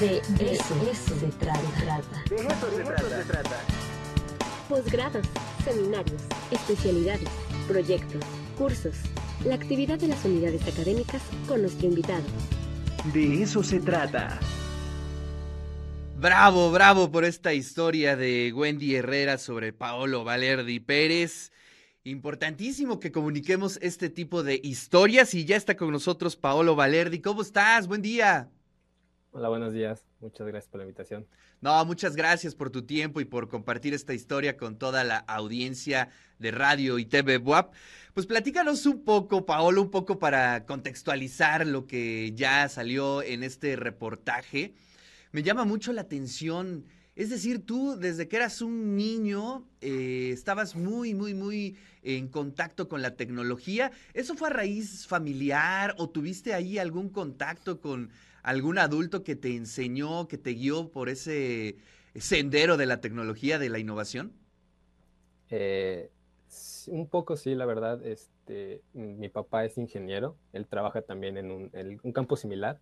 De eso, eso se trata. De eso se trata. Se trata. Posgrados, seminarios, especialidades, proyectos, cursos, la actividad de las unidades académicas con nuestro invitado. De eso se trata. Bravo, bravo por esta historia de Wendy Herrera sobre Paolo Valerdi Pérez. Importantísimo que comuniquemos este tipo de historias y ya está con nosotros Paolo Valerdi. ¿Cómo estás? Buen día. Hola, buenos días. Muchas gracias por la invitación. No, muchas gracias por tu tiempo y por compartir esta historia con toda la audiencia de radio y TV WAP. Pues platícanos un poco, Paolo, un poco para contextualizar lo que ya salió en este reportaje. Me llama mucho la atención, es decir, tú desde que eras un niño eh, estabas muy, muy, muy en contacto con la tecnología. ¿Eso fue a raíz familiar o tuviste ahí algún contacto con algún adulto que te enseñó, que te guió por ese sendero de la tecnología, de la innovación? Eh, un poco sí, la verdad. Este, mi papá es ingeniero, él trabaja también en un, en un campo similar,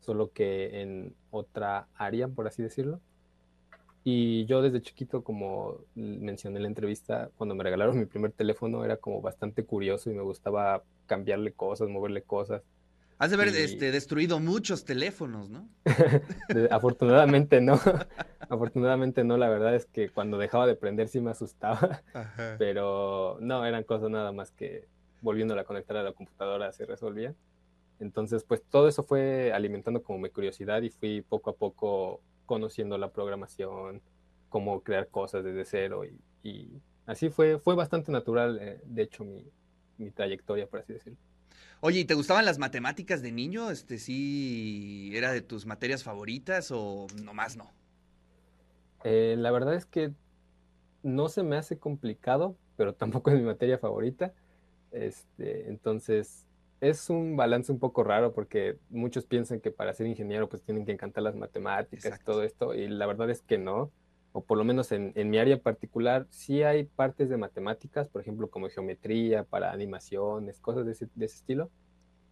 solo que en otra área, por así decirlo. Y yo desde chiquito, como mencioné en la entrevista, cuando me regalaron mi primer teléfono era como bastante curioso y me gustaba cambiarle cosas, moverle cosas. Has de haber este, destruido muchos teléfonos, ¿no? Afortunadamente no. Afortunadamente no. La verdad es que cuando dejaba de prender sí me asustaba. Pero no, eran cosas nada más que volviéndola a conectar a la computadora se resolvían. Entonces, pues todo eso fue alimentando como mi curiosidad y fui poco a poco conociendo la programación, cómo crear cosas desde cero y, así fue, fue bastante natural, eh, de hecho, mi, mi trayectoria, por así decirlo. Oye, ¿y te gustaban las matemáticas de niño? Este sí era de tus materias favoritas o nomás no? Eh, la verdad es que no se me hace complicado, pero tampoco es mi materia favorita. Este, entonces, es un balance un poco raro porque muchos piensan que para ser ingeniero pues tienen que encantar las matemáticas y todo esto, y la verdad es que no o por lo menos en, mi área particular, sí hay partes de matemáticas, por ejemplo, como geometría, para animaciones, cosas de ese, estilo,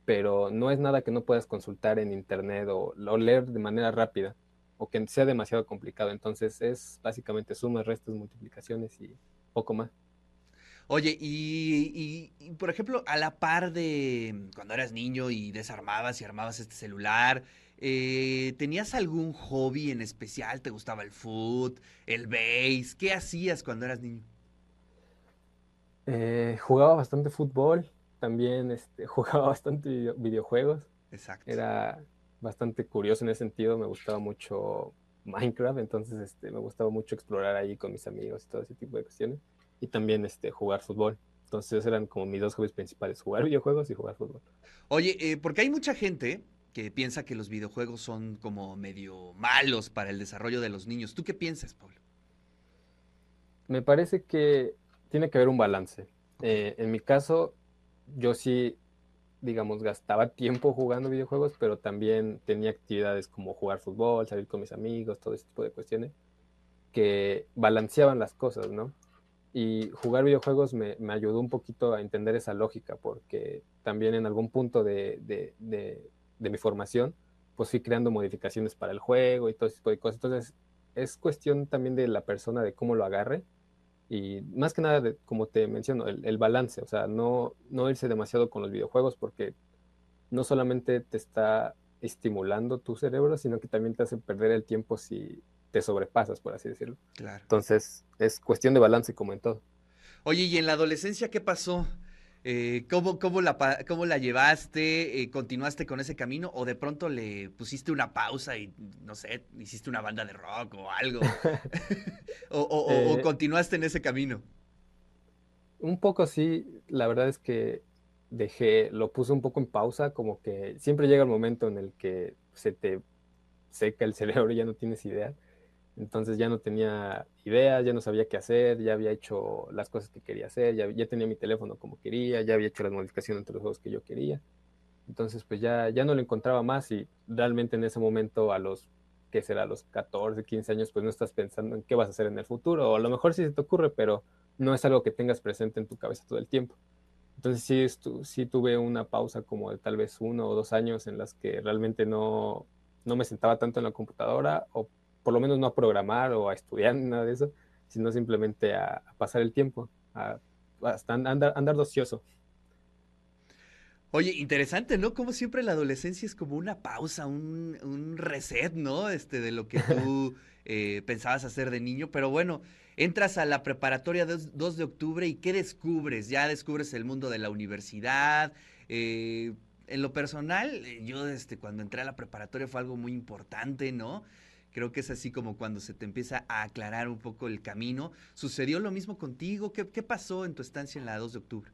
pero no es nada que no puedas consultar en internet o, leer de manera rápida o que sea demasiado complicado. Entonces es básicamente sumas, restas, multiplicaciones y poco más. Oye, y, y, por ejemplo, a la par de cuando eras niño y desarmabas y armabas este celular, eh, ¿Tenías algún hobby en especial? ¿Te gustaba el foot, el base? ¿Qué hacías cuando eras niño? Eh, jugaba bastante fútbol, también este, jugaba bastante videojuegos. Exacto. Era bastante curioso en ese sentido, me gustaba mucho Minecraft, entonces este, me gustaba mucho explorar ahí con mis amigos y todo ese tipo de cuestiones. Y también este, jugar fútbol. Entonces eran como mis dos hobbies principales, jugar videojuegos y jugar fútbol. Oye, eh, porque hay mucha gente que piensa que los videojuegos son como medio malos para el desarrollo de los niños. ¿Tú qué piensas, Pablo? Me parece que tiene que haber un balance. Eh, en mi caso, yo sí, digamos, gastaba tiempo jugando videojuegos, pero también tenía actividades como jugar fútbol, salir con mis amigos, todo ese tipo de cuestiones, que balanceaban las cosas, ¿no? Y jugar videojuegos me, ayudó un poquito a entender esa lógica, porque también en algún punto de de mi formación, pues fui creando modificaciones para el juego y todo ese tipo de cosas. Entonces, es cuestión también de la persona, de cómo lo agarre. Y más que nada, de, como te menciono, el, balance, o sea, no, no irse demasiado con los videojuegos porque no solamente te está estimulando tu cerebro, sino que también te hace perder el tiempo si te sobrepasas, por así decirlo. Claro. Entonces, es cuestión de balance como en todo. Oye, ¿y en la adolescencia qué pasó? Eh, ¿cómo, cómo, la, ¿Cómo la llevaste? Eh, ¿Continuaste con ese camino? ¿O de pronto le pusiste una pausa y, no sé, hiciste una banda de rock o algo? o, eh, continuaste en ese camino? Un poco sí, la verdad es que dejé, lo puse un poco en pausa, como que siempre llega el momento en el que se te seca el cerebro y ya no tienes idea. Entonces ya no tenía ideas, ya no sabía qué hacer, ya había hecho las cosas que quería hacer, ya, ya tenía mi teléfono como quería, ya había hecho las modificaciones entre los juegos que yo quería. Entonces pues ya, ya no lo encontraba más y realmente en ese momento a los, ¿qué será? A los 14, 15 años pues no estás pensando en qué vas a hacer en el futuro o a lo mejor sí se te ocurre, pero no es algo que tengas presente en tu cabeza todo el tiempo. Entonces sí, sí tuve una pausa como de tal vez uno o dos años en las que realmente no, no me sentaba tanto en la computadora o por lo menos no a programar o a estudiar nada de eso, sino simplemente a, pasar el tiempo, a, andar, andar ocioso. Oye, interesante, ¿no? Como siempre la adolescencia es como una pausa, un, reset, ¿no? Este, de lo que tú eh, pensabas hacer de niño. Pero bueno, entras a la preparatoria 2, de octubre y ¿qué descubres? Ya descubres el mundo de la universidad. Eh, en lo personal, yo este, cuando entré a la preparatoria fue algo muy importante, ¿no? Creo que es así como cuando se te empieza a aclarar un poco el camino. ¿Sucedió lo mismo contigo? ¿Qué, pasó en tu estancia en la 2 de octubre?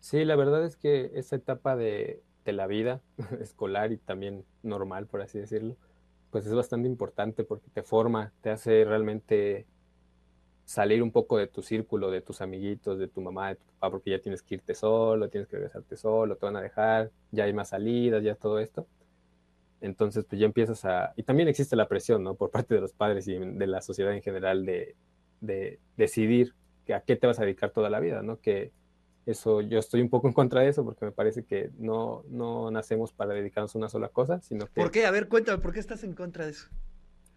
Sí, la verdad es que esa etapa de, la vida escolar y también normal, por así decirlo, pues es bastante importante porque te forma, te hace realmente salir un poco de tu círculo, de tus amiguitos, de tu mamá, de tu papá, porque ya tienes que irte solo, tienes que regresarte solo, te van a dejar, ya hay más salidas, ya todo esto. Entonces, pues ya empiezas a... Y también existe la presión, ¿no? Por parte de los padres y de la sociedad en general de, de decidir a qué te vas a dedicar toda la vida, ¿no? Que eso yo estoy un poco en contra de eso porque me parece que no, no nacemos para dedicarnos a una sola cosa, sino que... ¿Por qué? A ver, cuéntame, ¿por qué estás en contra de eso?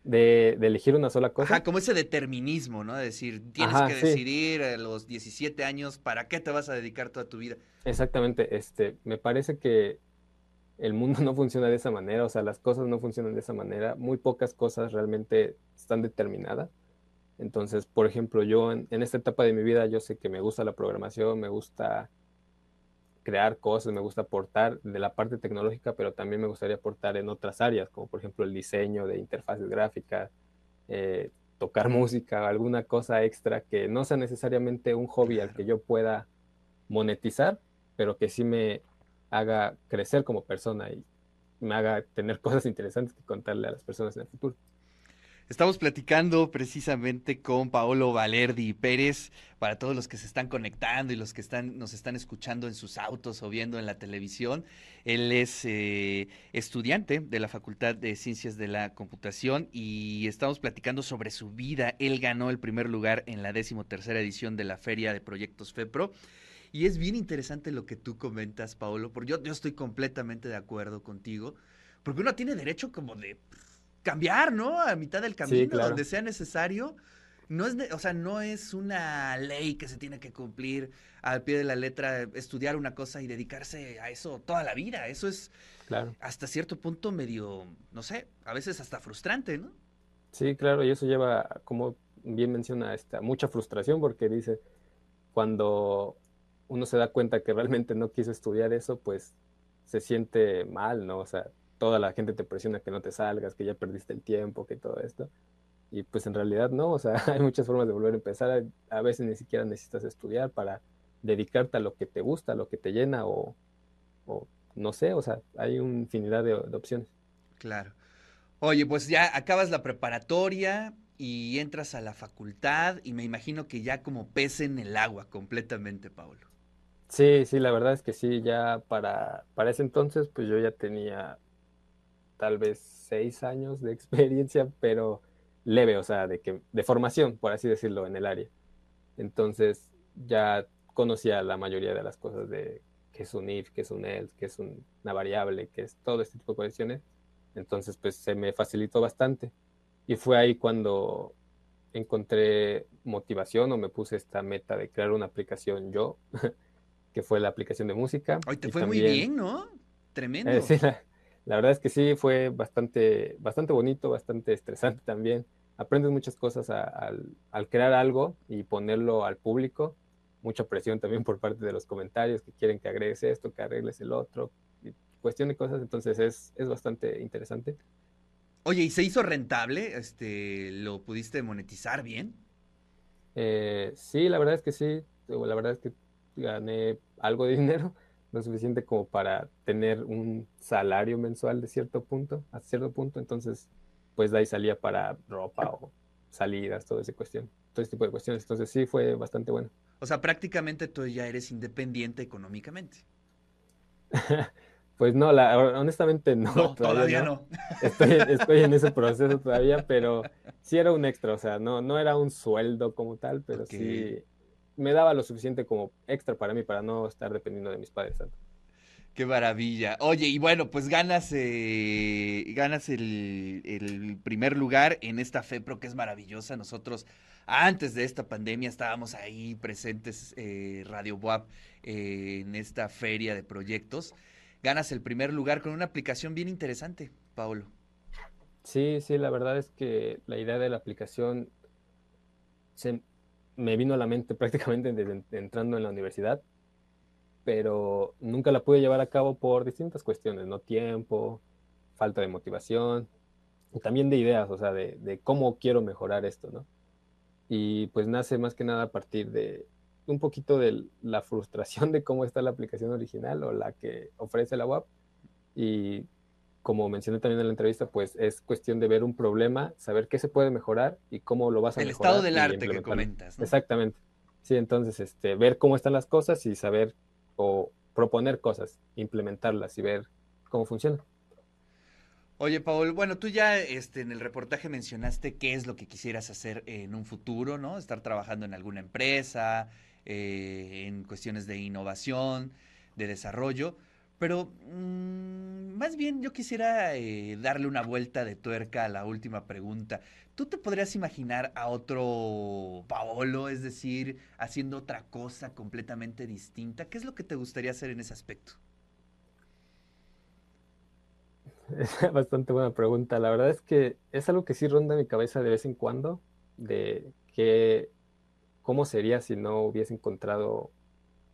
De, elegir una sola cosa. Ajá, como ese determinismo, ¿no? De decir, tienes que decidir a los 17 años para qué te vas a dedicar toda tu vida. Exactamente, este, me parece que el mundo no funciona de esa manera, o sea, las cosas no funcionan de esa manera, muy pocas cosas realmente están determinadas. Entonces, por ejemplo, yo en, esta etapa de mi vida, yo sé que me gusta la programación, me gusta crear cosas, me gusta aportar de la parte tecnológica, pero también me gustaría aportar en otras áreas, como por ejemplo el diseño de interfaces gráficas, eh, tocar música, alguna cosa extra que no sea necesariamente un hobby al que yo pueda monetizar, pero que sí me haga crecer como persona y me haga tener cosas interesantes que contarle a las personas en el futuro. Estamos platicando precisamente con Paolo Valerdi Pérez, para todos los que se están conectando y los que están, nos están escuchando en sus autos o viendo en la televisión. Él es eh, estudiante de la Facultad de Ciencias de la Computación y estamos platicando sobre su vida. Él ganó el primer lugar en la decimotercera edición de la Feria de Proyectos FEPRO. Y es bien interesante lo que tú comentas, Paolo, porque yo, yo estoy completamente de acuerdo contigo, porque uno tiene derecho como de cambiar, ¿no? A mitad del camino, donde sea necesario. No es, o sea, no es una ley que se tiene que cumplir al pie de la letra, estudiar una cosa y dedicarse a eso toda la vida. Eso es claro. hasta cierto punto medio, no sé, a veces hasta frustrante, ¿no? Sí, claro, y eso lleva, como bien menciona, esta, mucha frustración porque dice, cuando uno se da cuenta que realmente no quiso estudiar eso, pues se siente mal, ¿no? O sea, toda la gente te presiona que no te salgas, que ya perdiste el tiempo, que todo esto. Y pues en realidad no, o sea, hay muchas formas de volver a empezar. A veces ni siquiera necesitas estudiar para dedicarte a lo que te gusta, a lo que te llena o, no sé, o sea, hay una infinidad de, opciones. Claro. Oye, pues ya acabas la preparatoria y entras a la facultad y me imagino que ya como pez en el agua completamente, Pablo. Sí, sí, la verdad es que sí, ya para, para ese entonces pues yo ya tenía tal vez seis años de experiencia, pero leve, o sea, de, que, de formación, por así decirlo, en el área. Entonces ya conocía la mayoría de las cosas de qué es un if, qué es un else, qué es una variable, qué es todo este tipo de cuestiones. Entonces, pues se me facilitó bastante. Y fue ahí cuando encontré motivación o me puse esta meta de crear una aplicación yo, que fue la aplicación de música. Hoy te fue muy bien, ¿no? Tremendo. Eh, la verdad es que sí, fue bastante, bastante bonito, bastante estresante también. Aprendes muchas cosas al, crear algo y ponerlo al público. Mucha presión también por parte de los comentarios que quieren que agregues esto, que arregles el otro. cuestión de cosas, entonces es, es bastante interesante. Oye, ¿y se hizo rentable? Este, ¿Lo pudiste monetizar bien? Eh, sí, la verdad es que sí. La verdad es que gané algo de dinero lo suficiente como para tener un salario mensual de cierto punto, a cierto punto, entonces pues de ahí salía para ropa o salidas, todo ese cuestión, todo ese tipo de cuestiones, entonces sí fue bastante bueno. O sea, prácticamente tú ya eres independiente económicamente. pues no, la, honestamente no. No, todavía, no. Estoy, en ese proceso todavía, pero sí era un extra, o sea, no, no era un sueldo como tal, pero sí me daba lo suficiente como extra para mí, para no estar dependiendo de mis padres tanto. Qué maravilla. Oye, y bueno, pues ganas, eh, ganas el, el, primer lugar en esta FEPRO que es maravillosa. Nosotros, antes de esta pandemia, estábamos ahí presentes, eh, Radio WAP, eh, en esta feria de proyectos. Ganas el primer lugar con una aplicación bien interesante, Paolo. Sí, sí, la verdad es que la idea de la aplicación se me vino a la mente prácticamente desde entrando en la universidad pero nunca la pude llevar a cabo por distintas cuestiones, no tiempo, falta de motivación, y también de ideas, o sea, de, de, cómo quiero mejorar esto, ¿no? Y pues nace más que nada a partir de un poquito de la frustración de cómo está la aplicación original o la que ofrece la web. Y como mencioné también en la entrevista, pues es cuestión de ver un problema, saber qué se puede mejorar y cómo lo vas a El mejorar. El estado del arte que comentas. ¿no? Exactamente. Sí, entonces, este, ver cómo están las cosas y saber o proponer cosas, implementarlas y ver cómo funciona. Oye, Paul, bueno, tú ya este, en el reportaje mencionaste qué es lo que quisieras hacer en un futuro, ¿no? Estar trabajando en alguna empresa, eh, en cuestiones de innovación, de desarrollo, pero mmm, más bien yo quisiera eh, darle una vuelta de tuerca a la última pregunta. ¿Tú te podrías imaginar a otro Paolo, es decir, haciendo otra cosa completamente distinta? ¿Qué es lo que te gustaría hacer en ese aspecto? Es bastante buena pregunta. La verdad es que es algo que sí ronda mi cabeza de vez en cuando, de que cómo sería si no hubiese encontrado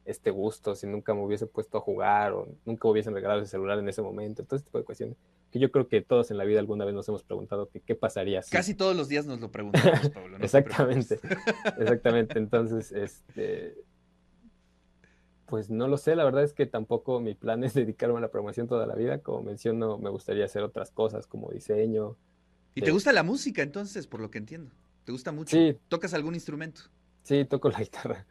este gusto, si nunca me hubiese puesto a jugar o nunca hubiesen regalado ese celular en ese momento, todo este tipo de cuestiones que yo creo que todos en la vida alguna vez nos hemos preguntado que qué pasaría si... Casi todos los días nos lo preguntamos, Pablo. No exactamente, exactamente. Entonces, este, pues no lo sé, la verdad es que tampoco mi plan es dedicarme a la promoción toda la vida, como menciono, me gustaría hacer otras cosas como diseño. ¿Y te gusta la música entonces, por lo que entiendo? ¿Te gusta mucho? Sí. ¿Tocas algún instrumento? Sí, toco la guitarra.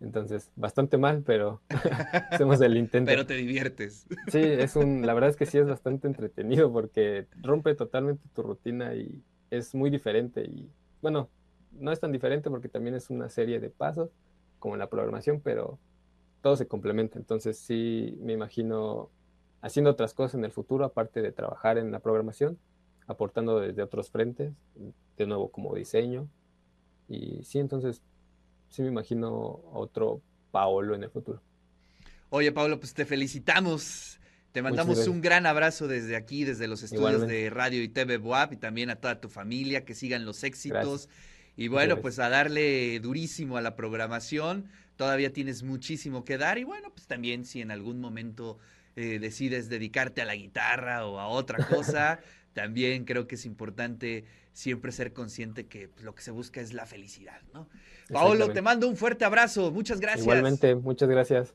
Entonces, bastante mal, pero hacemos el intento. Pero te diviertes. Sí, es un, la verdad es que sí es bastante entretenido porque rompe totalmente tu rutina y es muy diferente. Y bueno, no es tan diferente porque también es una serie de pasos, como en la programación, pero todo se complementa. Entonces, sí me imagino haciendo otras cosas en el futuro, aparte de trabajar en la programación, aportando desde otros frentes, de nuevo como diseño. Y sí, entonces sí me imagino otro Paolo en el futuro. Oye, Pablo, pues te felicitamos. Te mandamos un gran abrazo desde aquí, desde los estudios Igualmente. de Radio y TV Boab y también a toda tu familia, que sigan los éxitos. Gracias. Y bueno, pues a darle durísimo a la programación. Todavía tienes muchísimo que dar. Y bueno, pues también si en algún momento eh, decides dedicarte a la guitarra o a otra cosa, también creo que es importante siempre ser consciente que pues, lo que se busca es la felicidad, ¿no? Paolo, te mando un fuerte abrazo, muchas gracias. Igualmente, muchas gracias.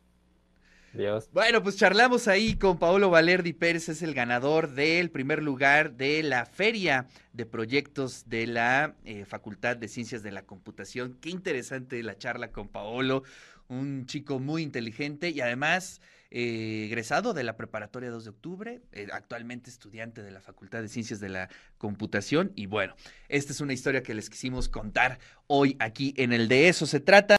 Dios. Bueno, pues charlamos ahí con Paolo Valerdi Pérez, es el ganador del primer lugar de la Feria de Proyectos de la eh, Facultad de Ciencias de la Computación. Qué interesante la charla con Paolo, un chico muy inteligente y además eh, egresado de la preparatoria 2 de octubre, eh, actualmente estudiante de la Facultad de Ciencias de la Computación. Y bueno, esta es una historia que les quisimos contar hoy aquí en el De Eso se trata.